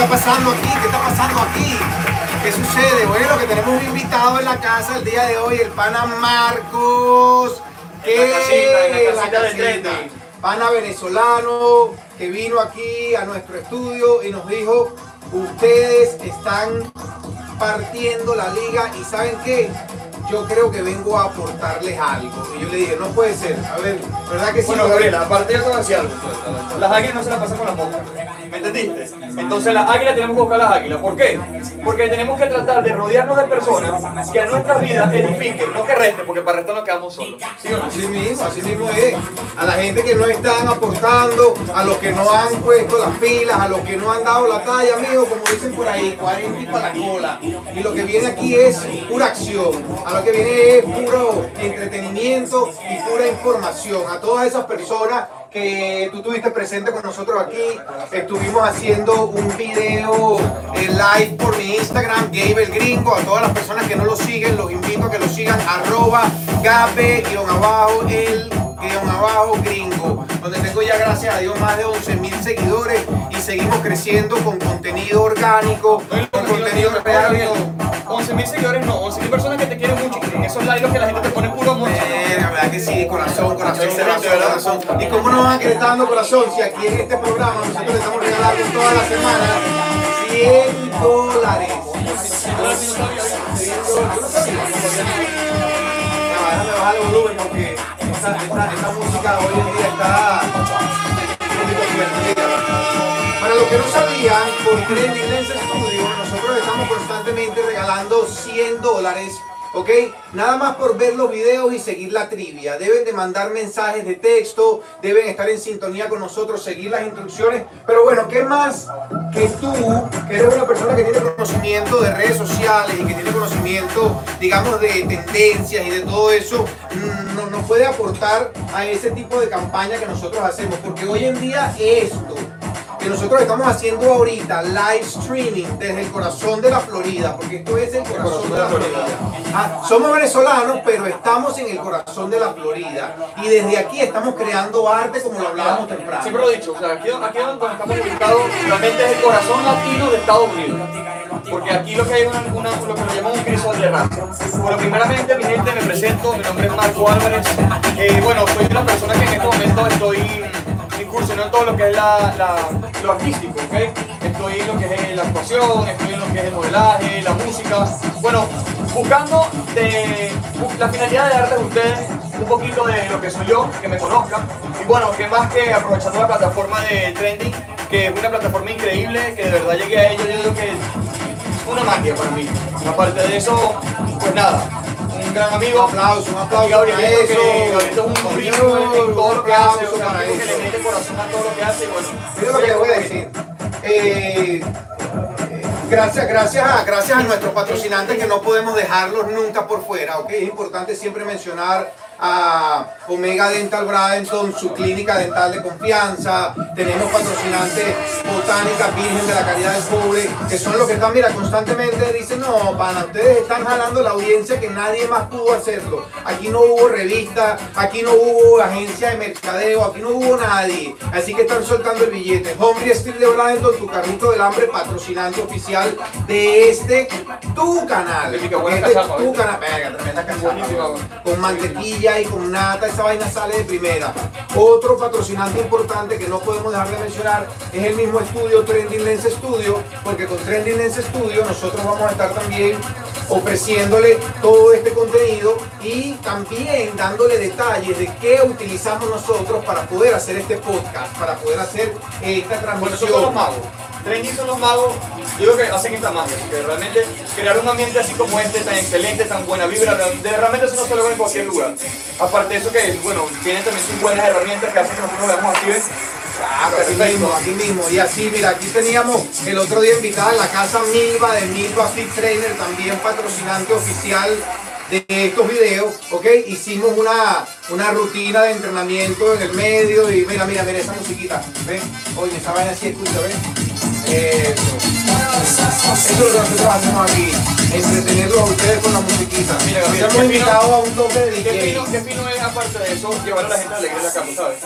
está pasando aquí? ¿Qué está pasando aquí? ¿Qué sucede? Bueno, que tenemos un invitado en la casa el día de hoy, el pana Marcos. Que En la casita, en la casita del casita. Trendy. Pana venezolano que vino aquí a nuestro estudio y nos dijo, ustedes están partiendo la liga y ¿saben qué? Yo creo que vengo a aportarles algo. Y yo le dije, no puede ser. A ver, ¿verdad que sí? Bueno, Gabriela, aparte yo te voy a decir algo. Las águilas no se las pasan con la boca. ¿Me entendiste? Entonces las águilas tenemos que buscar las águilas. ¿Por qué? Porque tenemos que tratar de rodearnos de personas que a nuestras vidas edifiquen, no que resten, porque para restar nos quedamos solos. ¿Sí o no? Así mismo, así mismo es. A la gente que no están aportando, a los que no han puesto las pilas, a los que no han dado la talla, amigo, como dicen por ahí, 40 para la cola. Y lo que viene aquí es pura acción. A lo que viene es puro entretenimiento y pura información. A todas esas personas que tú tuviste presente con nosotros aquí, estuvimos haciendo un video eh, live por mi Instagram, Gabe el Gringo. A todas las personas que no lo siguen, los invito a que lo sigan, arroba Gabe, abajo, el guion abajo gringo, donde tengo ya gracias a Dios más de 11 mil seguidores y seguimos creciendo con contenido orgánico, con contenido real. 11 mil seguidores no, 11 mil personas que te quieren mucho. En esos likes que la gente te pone puro amor. Eh, la verdad que sí, corazón, corazón, corazón, corazón. ¿Y cómo no van a querer estar dando corazón si aquí en este programa nosotros le estamos regalando toda la semana 100 dólares? 100 Déjame bajar el volumen porque esta, esta, esta música hoy en día está que no sabían, por Lens Studio, nosotros estamos constantemente regalando 100 dólares. ¿Ok? Nada más por ver los videos y seguir la trivia. Deben de mandar mensajes de texto, deben estar en sintonía con nosotros, seguir las instrucciones. Pero bueno, ¿qué más que tú, que eres una persona que tiene conocimiento de redes sociales y que tiene conocimiento, digamos, de tendencias y de todo eso, mm, no- nos puede aportar a ese tipo de campaña que nosotros hacemos? Porque hoy en día esto que nosotros estamos haciendo ahorita live streaming desde el corazón de la Florida, porque esto es el corazón de la Florida. Ah, somos venezolanos, pero estamos en el corazón de la Florida. Y desde aquí estamos creando arte como lo hablábamos temprano. Siempre lo he dicho, o sea, aquí, aquí donde estamos ubicados realmente es el corazón latino de Estados Unidos. Porque aquí lo que hay es una, una- lo que llamamos un crisol de raza. Bueno, primeramente, mi gente, me presento, mi nombre es Marco Álvarez. Eh, bueno, soy una persona que en este momento estoy incursionando en todo lo que es la, la- lo artístico, ¿ok? Estoy en lo que es la actuación, estoy en lo que es el modelaje, la música. Bueno, buscando de, la finalidad de darles a ustedes un poquito de lo que soy yo, que me conozcan. Y bueno, que más que aprovechando la plataforma de Trending, que es una plataforma increíble, que de verdad llegué a ello, yo creo que es una magia para mí. Aparte de eso, pues nada, un gran amigo. Un aplauso, un aplauso Y Gabrielito, para eso. Gabrielito es un que un aplauso para que le mete corazón a todo lo que hace. Bueno, Mira lo que les voy a decir. Eh, gracias, gracias, a, gracias a nuestros patrocinantes que no podemos dejarlos nunca por fuera. ¿ok? Es importante siempre mencionar a Omega Dental Bradenton, su clínica dental de confianza. Tenemos patrocinantes Botánica Virgen de la Caridad del Pobre, que son los que están, mira, constantemente dicen, no, pana, ustedes están jalando la audiencia que nadie más pudo hacerlo. Aquí no hubo revista, aquí no hubo agencia de mercadeo, aquí no hubo nadie. Así que están soltando el billete. Hombre Steel de Bradenton, tu carrito del hambre, patrocinante oficial de este, tu canal. Este tu canal. Verga, tremenda. Con mantequilla y con nata, esa vaina sale de primera. Otro patrocinante importante que no podemos dejar de mencionar es el mismo estudio Trending Lens Studio, porque con Trending Lens Studio nosotros vamos a estar también ofreciéndole todo este contenido y también dándole detalles de qué utilizamos nosotros para poder hacer este podcast, para poder hacer esta Bueno, transmisión. esos son los magos. Trending son los magos, digo que hacen esta magia, que realmente crear un ambiente así como este, tan excelente, tan buena vibra, de, realmente eso no se logra en cualquier lugar. Aparte de eso que, bueno, tienen también sus buenas herramientas que hacen que nosotros veamos así, ¿ves? Claro, aquí mismo, aquí mismo. Y así, mira, aquí teníamos el otro día invitada en la casa Milva de Milva Fit Trainer, también patrocinante oficial de estos videos, ¿ok? Hicimos una, una rutina de entrenamiento en el medio y mira, mira, mira esa musiquita, ¿ves? Oye, esa vaina así escucha, ¿ves? Eso. Eso es lo que entretenerlos a ustedes con la musiquita. Mira, Gabriel, hemos invitado a un toque de ¿Qué fino, qué fino es, aparte de eso, llevar a la gente alegre a la cama, ¿sabes?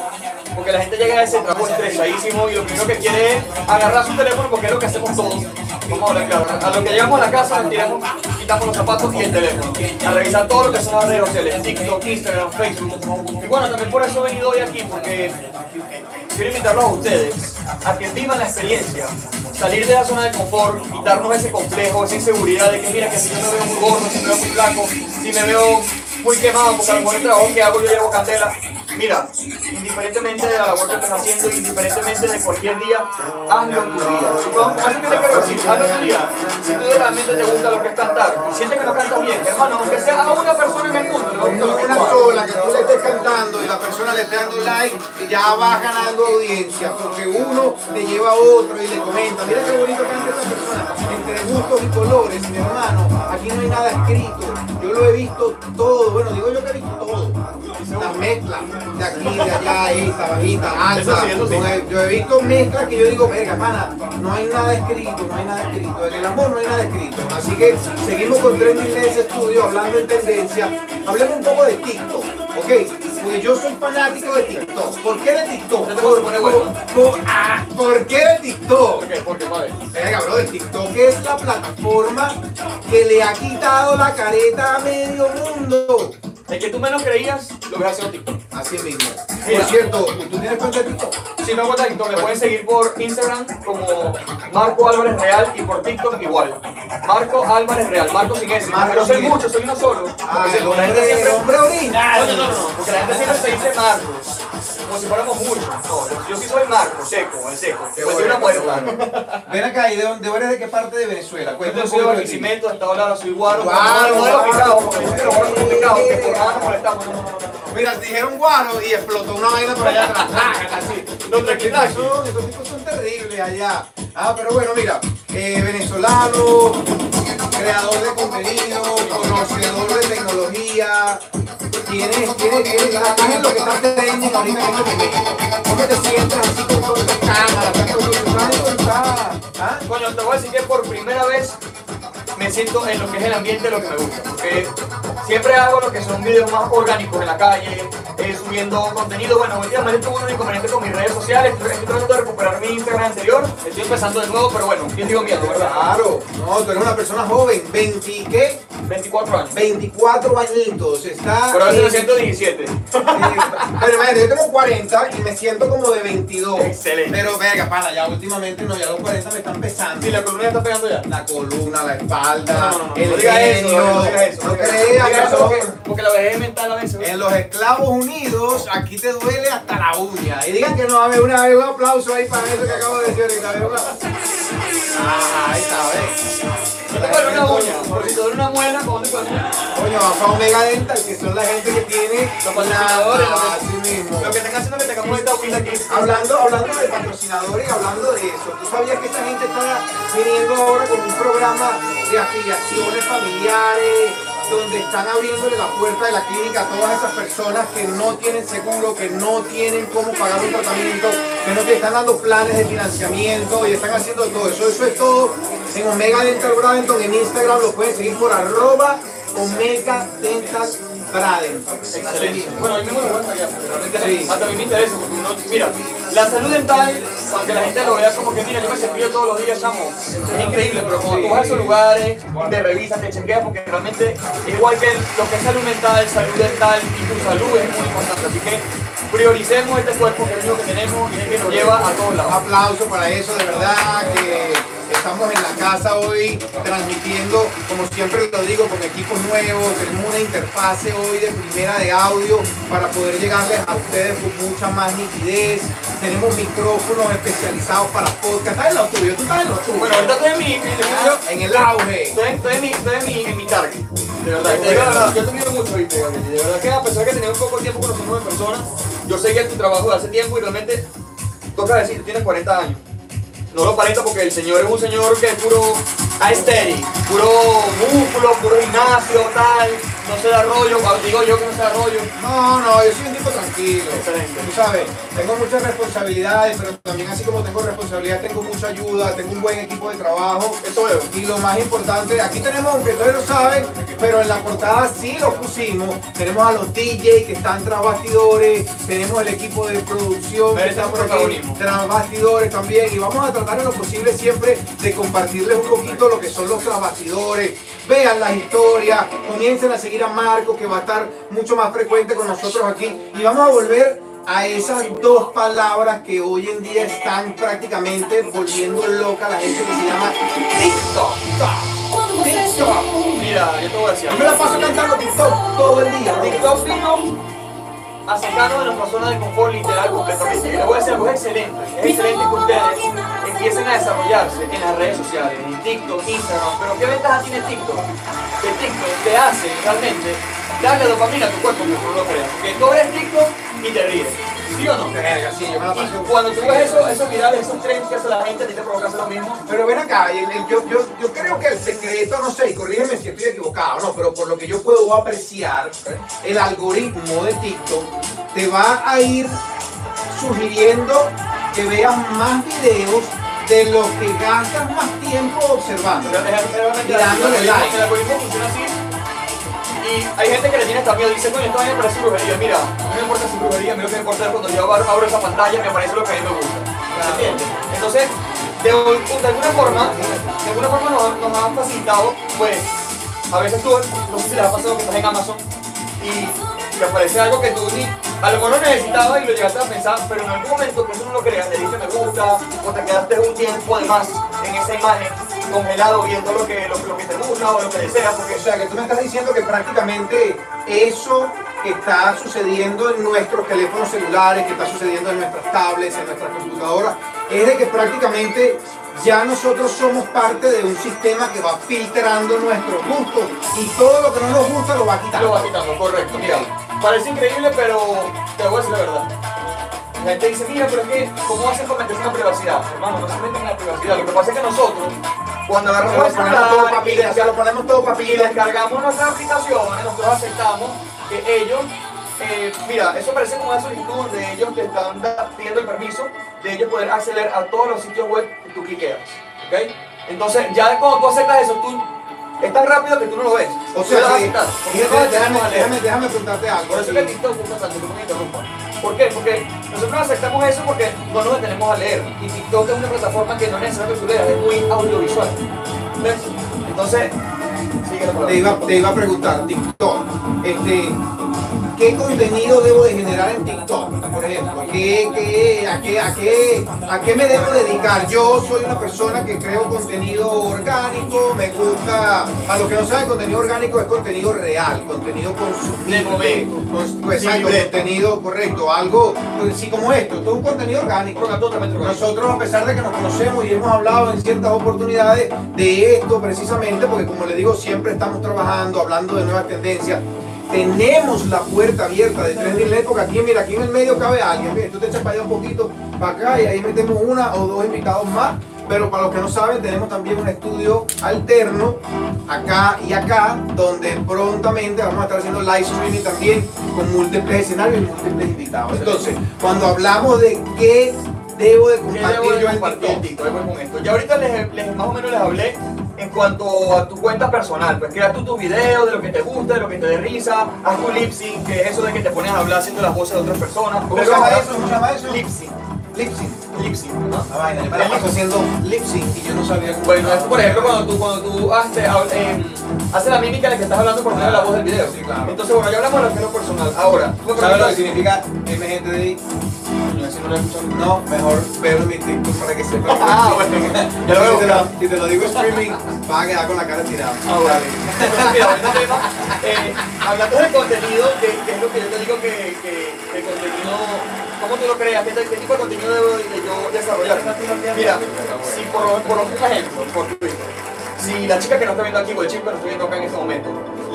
Porque la gente llega a ese trabajo estresadísimo y lo primero que quiere es agarrar su teléfono porque es lo que hacemos todos. Vamos a hablar claro. A lo que llegamos a la casa, nos tiramos, quitamos los zapatos y el teléfono. A revisar todo lo que son las redes sociales, TikTok, Instagram, Facebook. Y bueno, también por eso he venido hoy aquí, porque quiero invitarlos a ustedes a que vivan la experiencia, salir de la zona de confort, quitarnos ese complejo, esa inseguridad de que mira que si yo me veo muy gordo, si me veo muy flaco, si me veo muy quemado, porque a lo mejor el trabajo que hago yo llevo candela. Mira, indiferentemente de la labor que estés haciendo, indiferentemente de cualquier día, hazlo en tu que te quiero decir, hazlo en tu vida. Si tú realmente te gusta lo que es cantar, y sientes que no cantas bien, hermano, aunque sea a una persona en el mundo, le gusta lo que una sola que tú le estés cantando y la persona le esté dando like, ya vas ganando audiencia, porque uno le lleva a otro y le comenta, mira qué bonito canta esta persona, entre gustos y colores, mi hermano, aquí no hay nada escrito, yo lo he visto todo, bueno, digo yo que he visto todo, la mezcla de aquí, de allá, esta, bajita, alta, sí, sí. con el- yo he visto mezclas que yo digo, verga, pana, no hay nada escrito, no hay nada escrito, en el amor no hay nada escrito, así que seguimos con Trending Lens Studio hablando en tendencia, hablemos un poco de TikTok, ¿ok? Porque yo soy fanático de TikTok, ¿por qué de TikTok? Te poner por- ah, ¿Por qué de TikTok? ¿Por qué? Porque, padre. Venga, bro, el TikTok es la plataforma que le ha quitado la careta medio mundo. El que tú menos creías, lo ves haciendo TikTok. Así mismo. Mira. Por cierto, ¿tú tienes cuenta de TikTok? Si no cuenta TikTok, me pueden seguir por Instagram como Marco Álvarez Real y por TikTok igual. Marco Álvarez Real, Marco sin S. Marco Pero soy mucho, soy uno solo. Ah, Porque la gente siempre. No, no, no, no, porque la gente siempre se dice Marcos. Como si fuéramos muchos. No, yo sí soy Marco, seco, el seco. Pues soy una puerta. Ven acá, ¿y de dónde eres de qué parte de Venezuela? Yo Cuéntame un soy de. Barquisimeto, hasta ahora soy guaro. Mira, dijeron guaro y explotó una vaina por allá atrás. Así. Los. Son- Esos tipos son terribles allá. Ah, pero bueno, mira, eh, venezolano, creador de contenido, conocedor de tecnología. Tienes, tienes, tienes, estás en lo que está trending ahorita en este momento. ¿Cómo te sientes así con todas las cámaras? tanto que tú sabes dónde está? ¿Ah? Coño, te voy a decir que por primera vez me siento en lo que es el ambiente lo que me gusta. Porque siempre hago lo que son videos más orgánicos en la calle, eh, subiendo contenido. Bueno, últimamente tuve un inconveniente con mis redes sociales. Estoy tratando de recuperar mi Instagram anterior. Estoy empezando de nuevo, pero bueno, yo digo miedo, ¿verdad? Claro, no, tú eres una persona joven, 20, ¿qué? 24 años. 24 añitos, está... Pero a veces me en- siento 17. Eh, Pero imagínate, yo tengo 40 y me siento como de 22. Excelente. Pero verga, pana, ya últimamente no, ya los 40 me están pesando. Si la columna ya está pegando ya. La columna, la espalda, No, no, no, el no digas eso, no digas eso. No creas digas que eso porque, porque la vejez mental a veces. En los esclavos unidos, aquí te duele hasta la uña. Y digan que no, a ver, una vez un aplauso ahí para eso que acabo de decir ahorita. a ver, una- Ah, ahí está, ¿ves? No te duele una uña, porque si una muela, ¿cómo te duele? Coño, a Omega Dental, que son la gente que tiene Los patrocinadores, la- lo que- así mismo. Lo que están haciendo es que tengamos esta humilde aquí. Hablando, hablando de patrocinadores hablando de eso, ¿tú sabías que esa gente está viniendo ahora con un programa de afiliaciones familiares, donde están abriéndole la puerta de la clínica a todas esas personas que no tienen seguro, que no tienen cómo pagar un tratamiento, que no te están dando planes de financiamiento y están haciendo todo eso? Eso es todo en Omega Dental Bradenton, en Instagram lo pueden seguir por arroba Omega Dental Bradenton. Así Excelente. Bueno, a mí me gusta ya, realmente hasta a mí me interesa. Porque uno, mira, la salud dental, aunque la gente lo vea como que, mira, yo me cepillo todos los días, chamo, es increíble, pero cuando tú vas a esos lugares, te revisas, te chequeas, porque realmente, igual que lo que es salud mental, salud dental y tu salud es muy importante. Así que prioricemos este cuerpo que es lo que tenemos y es que nos lleva a todos Un lados. aplauso para eso, de verdad que estamos en la casa hoy transmitiendo, como siempre lo digo, con equipos nuevos. Tenemos una interfase hoy de primera de audio para poder llegarles a ustedes con mucha más nitidez. Tenemos micrófonos especializados para podcast. ¿Estás en lo tuyo? ¿Tú estás en lo tuyo? Bueno, ahorita estoy en mi, Ah, en el auge. Estoy, estoy en mi, estoy en mi, en mi target. De verdad, la verdad, yo te admiro mucho, ¿viste, De verdad que a pesar de que tenía un poco de tiempo conociendo en persona, yo seguía tu trabajo de hace tiempo y realmente, toca decir, tienes 40 años. No lo aparenta porque el señor es un señor que es puro aesthetic, puro músculo, puro gimnasio, tal, no se da rollo, digo yo que no se da rollo. No, no, yo soy un tipo tranquilo. Excelente. Tú sabes, tengo muchas responsabilidades, pero también así como tengo responsabilidad, tengo mucha ayuda, tengo un buen equipo de trabajo. Eso veo. Y lo más importante, aquí tenemos, aunque ustedes lo saben, pero en la portada sí lo pusimos. Tenemos a los DJ que están tras bastidores, tenemos el equipo de producción que está por aquí, tras bastidores también. Y vamos a tratar en lo posible siempre de compartirles un poquito lo que son los tras bastidores. Vean las historias, comiencen a seguir a Marco, que va a estar mucho más frecuente con nosotros aquí. Y vamos a volver a esas dos palabras que hoy en día están prácticamente volviendo loca a la gente que se llama TikTok. TikTok. Mira, yo te voy a decir. Yo me la paso cantando TikTok todo el día. TikTok vino a sacarnos de nuestra zona de confort literal completamente. Les voy a decir algo, excelente. Es excelente que ustedes empiecen a desarrollarse en las redes sociales, en TikTok, Instagram. Pero ¿qué ventaja tiene TikTok? Que TikTok te hace realmente darle dopamina a tu cuerpo, que tú no lo creas. Porque tú ves TikTok y te ríes. ¿Sí o no? Verga, sí, yo me la paso. Y cuando tú ves eso, esos virales, esos trends que hace la gente, a ti te provoca hacer lo mismo. Pero ven acá, el- el- yo, yo, yo creo que el secreto, no sé, y corrígeme si estoy equivocado, no, pero por lo que yo puedo apreciar, el algoritmo de TikTok te va a ir sugiriendo que veas más videos de los que gastas más tiempo observando. Pero es- realmente Y dándole el like. El algoritmo funciona así. Y hay gente que le tiene hasta miedo, dice, coño, esto a mí me parece brujería. Mira, no me importa es brujería, a mí lo que me importa es cuando yo abro, abro esa pantalla me aparece lo que a mí me gusta. ¿Me entiendes? Entonces, de, de alguna forma, de alguna forma nos, nos han facilitado, pues, a veces tú, no sé si les ha pasado que estás en Amazon y te aparece algo que tú ni, a lo mejor no necesitabas y lo llegaste a pensar, pero en algún momento que tú no lo creas, le diste me gusta o te quedaste un tiempo de más en esa imagen congelado viendo lo que, lo, lo que te gusta o lo que deseas, porque O sea, que tú me estás diciendo que prácticamente eso que está sucediendo en nuestros teléfonos celulares, que está sucediendo en nuestras tablets, en nuestras computadoras, es de que prácticamente ya nosotros somos parte de un sistema que va filtrando nuestros gustos y todo lo que no nos gusta lo va lo quitando. vas quitando, correcto. Mira, parece increíble, pero te voy a decir la verdad. La gente dice, mira, pero es que, ¿cómo hacen para meterse en la privacidad? Hermano, no se meten en la privacidad. Lo que pasa es que nosotros, cuando Lo agarramos el todo celular y papilla, sea, lo ponemos todo y papilla. descargamos nuestras aplicaciones, nosotros aceptamos que ellos, eh, mira, eso parece como una solicitud de ellos te están pidiendo el permiso de ellos poder acceder a todos los sitios web que tú cliqueas, ¿ok? Entonces, ya cuando tú aceptas eso, tú es tan rápido que tú no lo ves. O sea, déjame, déjame, déjame preguntarte algo. Por eso es que TikTok gusta tanto, que me interrumpa. ¿Por qué? Porque nosotros aceptamos eso porque no nos detenemos a leer. Y TikTok es una plataforma que no es necesario que tú leas, es muy audiovisual. ¿Ves? Entonces. Te iba, te iba a preguntar, TikTok, este, ¿qué contenido debo de generar en TikTok? Por ejemplo, ¿qué, qué, a, qué, a, qué, ¿a qué me debo dedicar? Yo soy una persona que creo contenido orgánico, me gusta, a los que no saben, contenido orgánico es contenido real, contenido consumible. De momento. Pues, Sin exacto, contenido correcto, algo, pues, sí, como esto, todo un contenido orgánico. Nosotros, a pesar de que nos conocemos y hemos hablado en ciertas oportunidades de esto precisamente, porque como les digo, siempre estamos trabajando, hablando de nuevas tendencias, tenemos la puerta abierta de Trending Lab, porque aquí, mira, aquí en el medio cabe alguien, mira, tú te echas para allá un poquito, para acá, y ahí metemos una o dos invitados más, pero para los que no saben, tenemos también un estudio alterno, acá y acá, donde prontamente vamos a estar haciendo live streaming también, con múltiples escenarios y múltiples invitados. Entonces, cuando hablamos de qué debo de ¿Qué compartir debo de yo en TikTok. Ya ahorita les, les- más o menos les hablé en cuanto a tu cuenta personal. Pues crea tú tus videos de lo que te gusta, de lo que te dé risa. Haz tu lip sync, que es eso de que te pones a hablar haciendo las voces de otras personas. ¿Cómo se llama eso? ¿Cómo se llama eso? Lip sync. Lip sync. Lip sync, ¿no? La vaina, me la paso haciendo lip sync y yo no sabía cómo. Bueno, esto por ejemplo cuando tú, cuando tú haces, eh, haces la mímica de que estás hablando por medio de la voz del video. Sí, claro. Entonces, bueno, ya hablamos de lo personal. Ahora, ¿Sabes lo que significa MGTDI? No lo he escuchado. No, mejor verlo en mi TikTok para que sepas. Ah, bueno. Lo si, te lo, buscar. si te lo digo streaming, vas a quedar con la cara tirada. Ah, bueno. Entonces, mira, este tema, eh, hablando del contenido, que, que es lo que yo te digo que, el contenido, ¿cómo tú lo creas? ¿Qué, qué tipo de contenido debo de yo desarrollar? Mira, si por, por un ejemplo, por Twitter, si la chica que nos está viendo aquí o el chico que nos está viendo acá en este momento,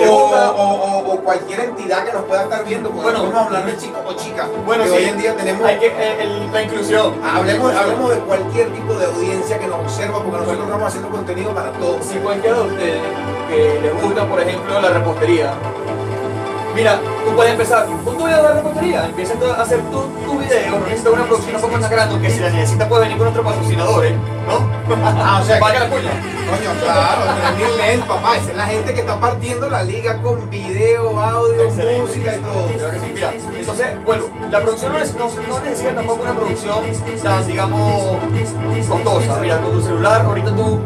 O, o, cualquier entidad que nos pueda estar viendo, Bueno. no vamos a hablar de chico o chica. Bueno, sí, hoy en día tenemos. hay que, eh, el- la inclusión. Hablemos, hablemos de cualquier tipo de audiencia que nos observa, porque nosotros estamos haciendo contenido para todos. Si cualquiera de ustedes que les gusta, por ejemplo, la repostería, mira, tú puedes empezar con tu video de repostería, empieza a hacer tu, tu video, no necesitas una producción un poco más grande, que si la necesitas puedes venir con otros patrocinadores, ¿no? Ah, o sea que- Vaya la cuña. Coño, claro, 3000 lentes, papá. Esa es la gente que está partiendo la liga con video, audio, Excelente. música y todo. Claro que sí, mira, entonces, bueno, la producción no, es- no, no necesita tampoco una producción tan, digamos, costosa. Mira, con tu celular, ahorita tú,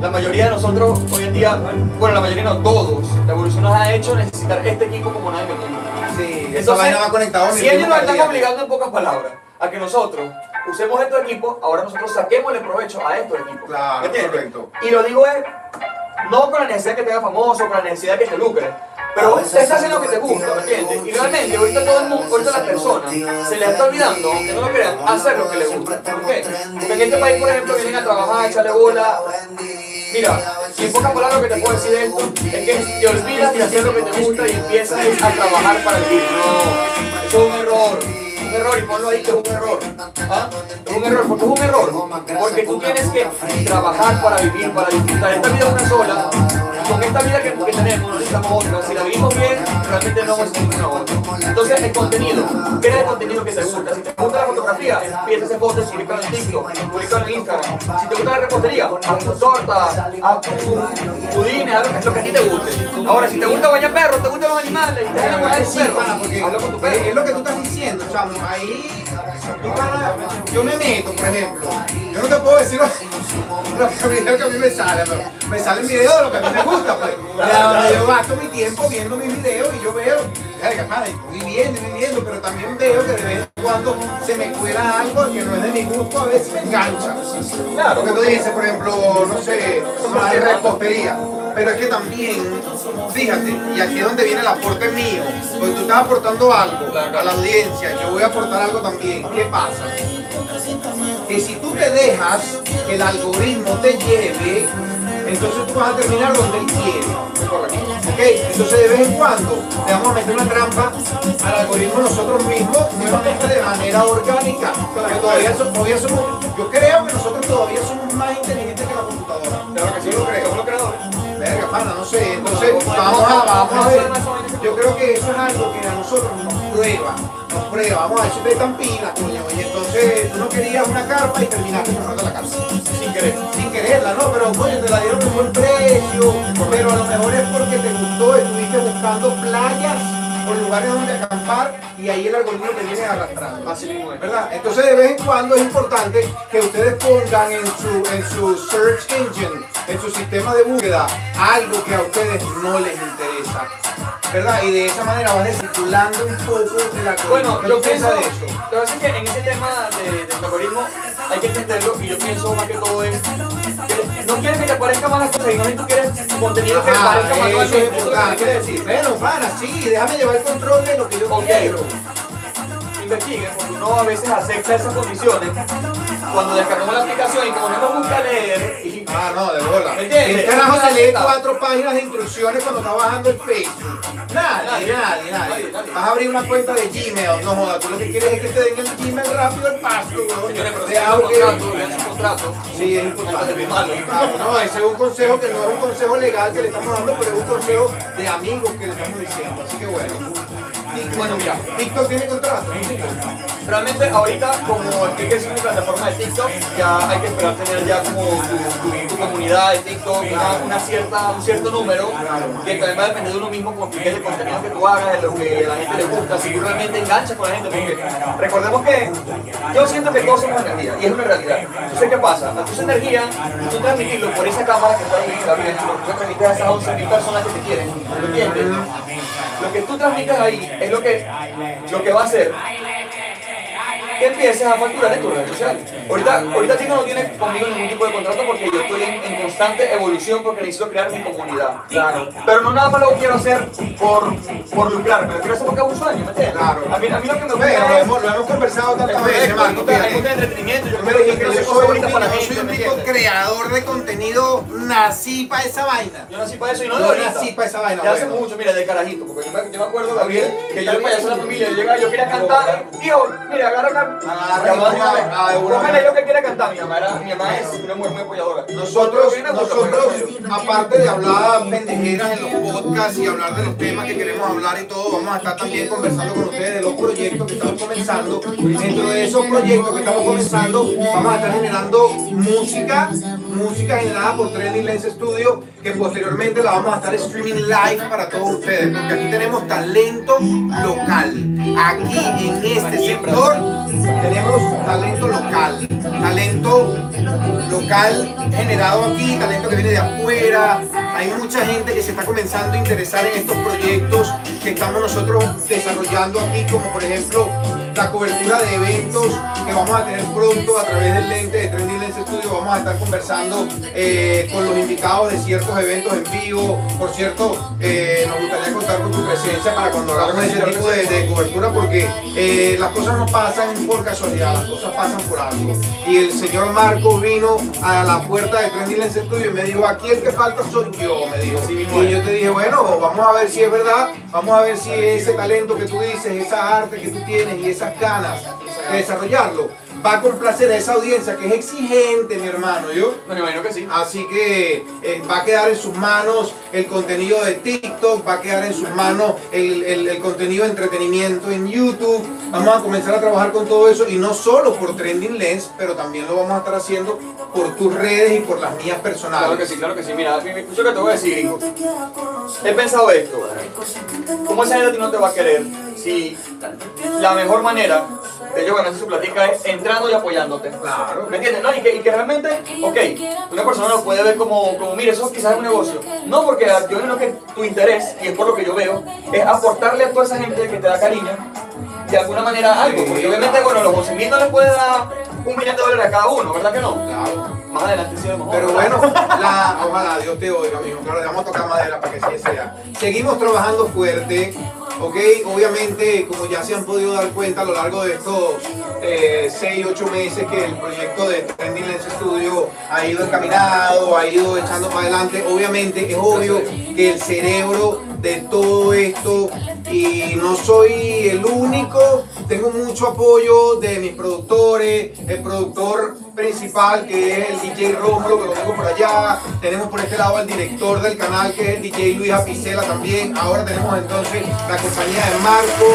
la mayoría de nosotros hoy en día, bueno, la mayoría no, todos, la evolución nos ha hecho necesitar este equipo como nadie el mundo. Sí, esa vaina va si ellos nos están obligando en pocas palabras a que nosotros usemos estos equipos, ahora nosotros saquémosle provecho a estos equipos. Claro, ¿Me entiendes? correcto. Y lo digo es, no con la necesidad de que te haga famoso, con la necesidad de que te lucre, pero vos estás haciendo lo que te gusta, ¿me entiendes? Y realmente ahorita todo el mundo, ahorita las personas se les está olvidando, aunque no lo crean, hacer lo que les gusta. ¿Por qué? Porque en este país, por ejemplo, vienen a trabajar, a echarle bola. Mira, y en pocas palabras lo que te puedo decir de es que te olvidas de hacer lo que te gusta y empiezas a trabajar para vivir. No, eso es un error. Un error, y ponlo ahí que es un error. ¿Ah? Es un error, porque es un error. Porque tú tienes que trabajar para vivir, para disfrutar. Esta vida es una sola. Esta vida que, que tenemos, necesitamos otra. Si la vivimos bien, realmente no necesitamos ninguna otra. Entonces, el contenido. Crea el contenido que te gusta. Si te gusta la fotografía, empieza a hacer fotos, publica en TikTok, publica en Instagram. Si te gusta la repostería, haz tu torta, haz tu pudines, haz lo que- lo a ti te guste. Ahora, si te gusta bañar perros, te gustan los animales, y te vas a enamorar de tu perro, hazlo con tu es perro. lo que tú estás diciendo, chamo. Ahí, yo me meto, por ejemplo. Yo no te puedo decir videos que a mí me salen, pero me salen videos de lo que a mí me gusta, pues. Yo gasto mi tiempo viendo mis videos y yo veo, verga, estoy viviendo, pero también veo que de vez en cuando se me cuela algo que no es de mi gusto, a veces me engancha. Claro, que tú dices, por ejemplo, no sé, una repostería. Pero es que también, fíjate, y aquí es donde viene el aporte mío, porque tú estás aportando algo a la audiencia, yo voy a aportar algo también. ¿Qué pasa? Que si tú te dejas que el algoritmo te lleve, entonces tú vas a terminar donde él quiere. ¿Ok? Entonces de vez en cuando le vamos a meter una trampa al algoritmo nosotros mismos, nuevamente de manera orgánica. Porque todavía, so- todavía somos, yo creo que nosotros todavía somos más inteligentes que la computadora. Claro que sí, lo creo. somos los creadores. Verga, pana, no sé. Entonces, vamos a, vamos a. Yo creo que eso es algo que a nosotros nos prueba. Nos prueba. Vamos a ustedes están pilas, coño. Y entonces, tú no querías una carpa y terminaste comprando la carpa. Sin querer. Sin quererla, ¿no? Pero, coño, te la dieron en buen precio. Pero a lo mejor es porque te gustó, estuviste buscando playas o lugares donde acampar y ahí el algoritmo te viene arrastrando. Así mismo es. ¿verdad? Entonces de vez en cuando es importante que ustedes pongan en su, en su search engine, en su sistema de búsqueda, algo que a ustedes no les interesa. ¿Verdad? Y de esa manera van circulando un poco de la Bueno, ¿Qué yo pienso, de eso? lo que pasa es que en ese tema de, del algoritmo hay que entenderlo y yo pienso más que todo es que no quieres que te parezca más las cosas, sino que tú quieres contenido que Ajá, parezca manualmente. Eso es lo que importante. quiere decir. Bueno, para, sí, déjame llevar el control de lo que yo quiero. Porque uno a veces acepta esas condiciones cuando descargamos la aplicación y como no nos gusta leer y Ah, no, de bola. ¿Me entiendes? ¿Quién carajo se lee cuatro páginas de instrucciones cuando está bajando el Facebook? Nadie, nadie, Nadie. Vas a abrir una cuenta de Gmail, no jodas. Tú lo que quieres es que te den el Gmail rápido el paso, De contrato. Sí, es importante. no, ese es un consejo que no es un consejo legal que le estamos dando, pero es un consejo de amigos que le estamos diciendo. Así que bueno. Bueno, mira, TikTok tiene contrato. realmente ahorita como estoy creciendo mi plataforma de TikTok, ya hay que esperar tener ya como tu, tu- tu comunidad de TikTok, una, una cierta, un cierto número, que también va a depender de uno mismo como que el contenido que tú hagas, de lo que a la gente le gusta, si realmente enganchas con la gente, porque recordemos que yo siento que todos somos energía, y es una realidad. Entonces, ¿qué pasa? A esa energía, tú transmitirlo por esa cámara que está ahí, Gabriel, tú transmites a esas 11.000 personas que te quieren, ¿me entiendes? Lo que tú transmites ahí es lo que, lo que va a hacer que empieces a facturar en tus redes sociales. Ahorita, ahorita Chico no tiene conmigo ningún tipo de contrato porque yo estoy en, en constante evolución porque necesito crear mi comunidad. Claro. Pero no nada más lo quiero hacer por, por lucrar, pero lo quiero hacer porque es un sueño, ¿me entiendes? Claro. A mí, a mí lo que me gusta lo es... hemos, lo hemos conversado tantas es- veces, es- Marco. me gusta- entretenimiento, yo quiero, yo que soy un para la tipo- gente, soy un ¿me tipo entiendes? creador de contenido, nací para esa vaina. Yo nací para eso y no ahorita. nací pa' esa vaina, Ya hace mucho, mira, de carajito. Porque yo me, acuerdo, Gabriel, que yo el payaso de la familia, yo llegaba, yo quería cantar. Hijo, mira, agarra ah, de una Póngale lo que quiera cantar. Mi mamá, era, mi mamá es una mujer muy apoyadora. Nosotros, nosotros, aparte de hablar pendejeras en los podcasts y hablar de los temas que queremos hablar y todo, vamos a estar también conversando con ustedes de los proyectos que estamos comenzando. Dentro de esos proyectos que estamos comenzando, vamos a estar generando música, música generada por Trending Lens Studio, que posteriormente la vamos a estar streaming live para todos ustedes, porque aquí tenemos talento local. Aquí en este sector tenemos talento local, talento local generado aquí, talento que viene de afuera. Hay mucha gente que se está comenzando a interesar en estos proyectos que estamos nosotros desarrollando aquí, como por ejemplo la cobertura de eventos que vamos a tener pronto a través del lente de Trendy Lens Studio. Vamos a estar conversando eh, con los invitados de ciertos eventos en vivo. Por cierto, eh, nos gustaría contar con tu presencia para cuando hagamos ese tipo de, de cobertura porque eh, las cosas no pasan por casualidad, las cosas pasan por algo. Y el señor Marco vino a la puerta de Trendy Lens Studio y me dijo, aquí el que falta soy yo, me dijo. Y yo te dije, bueno, vamos a ver si es verdad, vamos a ver si ese talento que tú dices, esa arte que tú tienes y esas ganas de desarrollarlo, va a complacer a esa audiencia que es exigente, mi hermano, yo. Me imagino que sí. Así que eh, va a quedar en sus manos el contenido de TikTok, va a quedar en sus manos el, el- el contenido de entretenimiento en YouTube. Vamos a comenzar a trabajar con todo eso y no solo por Trending Lens, pero también lo vamos a estar haciendo por tus redes y por las mías personales. Claro que sí, claro que sí. Mira, mi- mi- escucha que te voy a decir, gringo. He pensado esto. ¿Cómo esa gente no te va a querer si la mejor manera de yo ganarse su platica es entrando y apoyándote? Claro. ¿Me entiendes? No, y, que, y que realmente, ok, una persona lo puede ver como, como, mire, eso quizás es un negocio. No, porque yo creo que tu interés, y es por lo que yo veo, es aportarle a toda esa gente que te da cariño de alguna manera algo. Porque obviamente, bueno, los 11 mil no les puede dar un millón de dólares a cada uno, ¿verdad que no? Claro. Más adelante sí. Pero bueno, la- ojalá Dios te oiga, mijo. Claro, le vamos a tocar madera para que así sea. Seguimos trabajando fuerte, ¿ok? Obviamente, como ya se han podido dar cuenta a lo largo de estos 6, 8 meses que el proyecto de Trending Lens Studio ha ido encaminado, ha ido echando para adelante. Obviamente, es obvio que el cerebro de todo esto, y no soy el único, tengo mucho apoyo de mis productores, el productor principal que es el DJ Rómulo, que lo tengo por allá, tenemos por este lado al director del canal que es el DJ Luis Apicela también, ahora tenemos entonces la compañía de Marco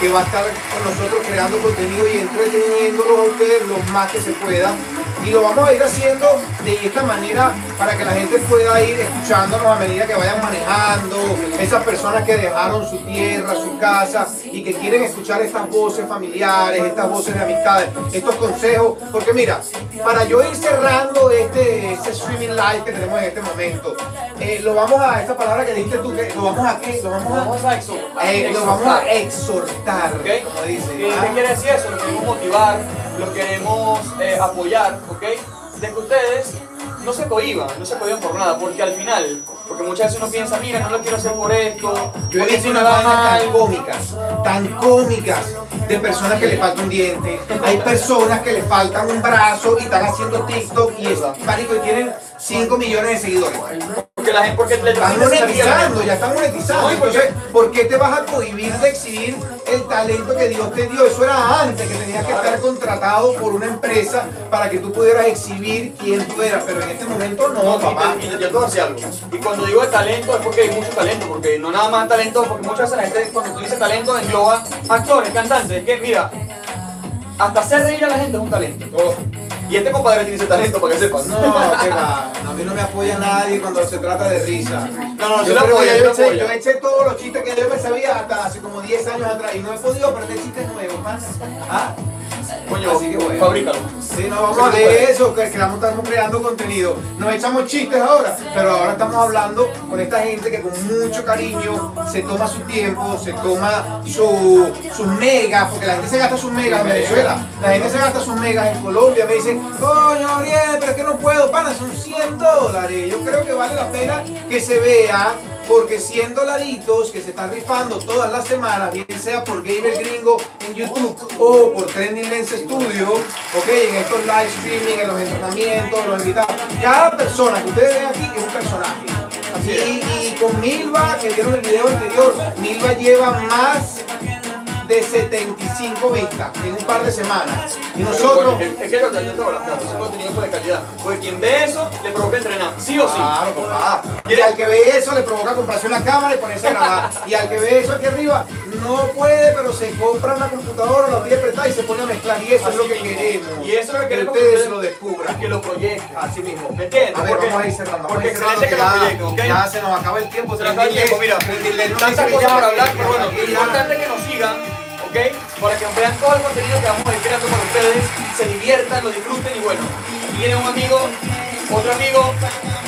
que va a estar con nosotros creando contenido y entreteniéndolos a ustedes lo más que se pueda y lo vamos a ir haciendo de esta manera para que la gente pueda ir escuchándonos a medida que vayan manejando, esas personas que dejaron su tierra, su casa y que quieren escuchar estas voces familiares, estas voces de amistades, estos consejos, porque mira, para yo ir cerrando este, este streaming live que tenemos en este momento, eh, lo vamos a, esta palabra que dijiste tú, que lo vamos a qué, lo vamos a, Vamos a exhortar. eh, lo vamos a exhortar, dice. ¿Qué, ¿ah? qué quiere decir eso? Lo queremos motivar, lo queremos eh, apoyar, ¿ok? De que ustedes no se cohiban, no se cohiban por nada, porque al final, porque muchas veces uno piensa, mira, no lo quiero hacer por esto, Yo he visto unas va vainas tan cómicas, tan cómicas, de personas que le falta un diente. Hay personas que le faltan un brazo y están haciendo TikTok y es marico y tienen 5 millones de seguidores. Porque la gente, porque le Están monetizando, ya están monetizando. No, ¿y por Entonces, ¿por qué te vas a cohibir de exhibir el talento que Dios te dio? Eso era antes, que tenías que estar contratado por una empresa para que tú pudieras exhibir quién tú eras. Pero en este momento no, No, papá. y te- y yo te voy a decir algo. Y cuando digo de talento es porque hay mucho talento, porque no nada más talento, porque muchas veces la gente cuando tú dices talento engloba actores, cantantes, es que mira, hasta hacer reír a la gente es un talento. Y este compadre tiene ese talento para que sepas. No, que va. A mí no me apoya nadie cuando se trata de risa. No, no, yo, lo eché, apoyo. yo eché todos los chistes que yo me sabía hasta hace como 10 años atrás y no he podido aprender chistes nuevos, man. ¿Ah? Coño, Así que bueno. fabrícalo. Sí, no vamos a de eso, que estamos creando contenido. Nos echamos chistes ahora, pero ahora estamos hablando con esta gente que con mucho cariño se toma su tiempo, se toma su, sus megas, porque la gente se gasta sus megas en Venezuela, la gente se gasta sus megas en Colombia, me dicen, coño, Ariel, pero es que no puedo, pana, son 100 dólares. Yo creo que vale la pena que se vea porque 100 dolaritos que se están rifando todas las semanas, bien sea por Gamer Gringo en YouTube o por Trending Lens Studio, ok, en estos live streaming, en los entrenamientos, los invitados. Cada persona que ustedes ven aquí es un personaje. Y, y con Milva, que vieron el video anterior, Milva lleva más de 75 vistas en un par de semanas. Y nosotros... Es que te digo, es contenido de calidad. Porque quien ve eso le provoca entrenar, sí o sí. Claro, papá. Y al que ve eso le provoca comprarse una cámara y ponerse a grabar. Y al que ve eso aquí arriba no puede, pero se compra una computadora, la pide prestada y se pone a mezclar. Y eso es lo que queremos. Y eso es lo que queremos que ustedes lo descubran. Que lo proyecten. Así mismo. ¿Me entiendes? A ver, Porque- vamos a ir cerrando. A Porque ir cerrando, que lo ya- proyecten, ¿ok? Ya se nos acaba el tiempo. Se nos acaba el tiempo, mira, tantas cosas para hablar, pero bueno, lo importante es que nos sigan, ¿ok? Para que vean todo el contenido que vamos a ir creando para ustedes, se diviertan, lo disfruten y bueno, viene un amigo, otro amigo,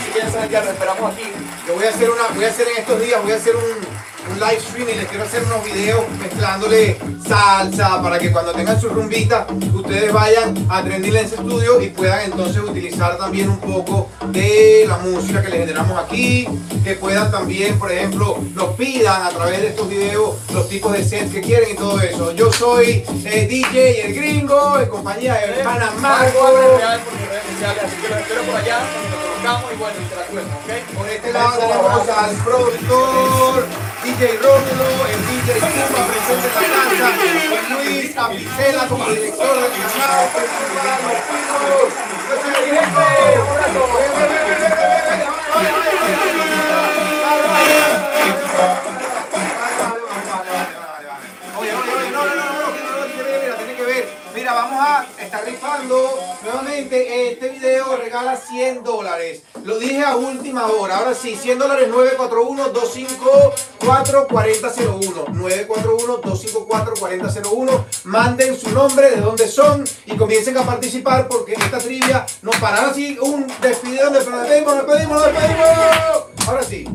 si quieren saber ya lo esperamos aquí. Yo voy a hacer una, voy a hacer en estos días, voy a hacer un, un live stream y les quiero hacer unos videos mezclándole salsa para que cuando tengan su rumbita ustedes vayan a Trendy Lens Studio y puedan entonces utilizar también un poco de la música que les generamos aquí, que puedan también, por ejemplo, nos pidan a través de estos videos los tipos de sets que quieren y todo eso. Yo soy eh, DJ El Gringo, en compañía de hermana Marco así que los espero por allá, nos conozcamos y bueno, interactuemos, ¿ok? Por este lado tenemos al productor DJ Rómulo, el DJ Puma presente en la casa, Luis Apicela como director del canal. Última hora. Ahora sí, 100 dólares 941-254-4001. 941-254-4001. Manden su nombre, de dónde son y comiencen a participar porque esta trivia nos parará así un despido. Nos despedimos, nos despedimos, nos despedimos. Ahora sí.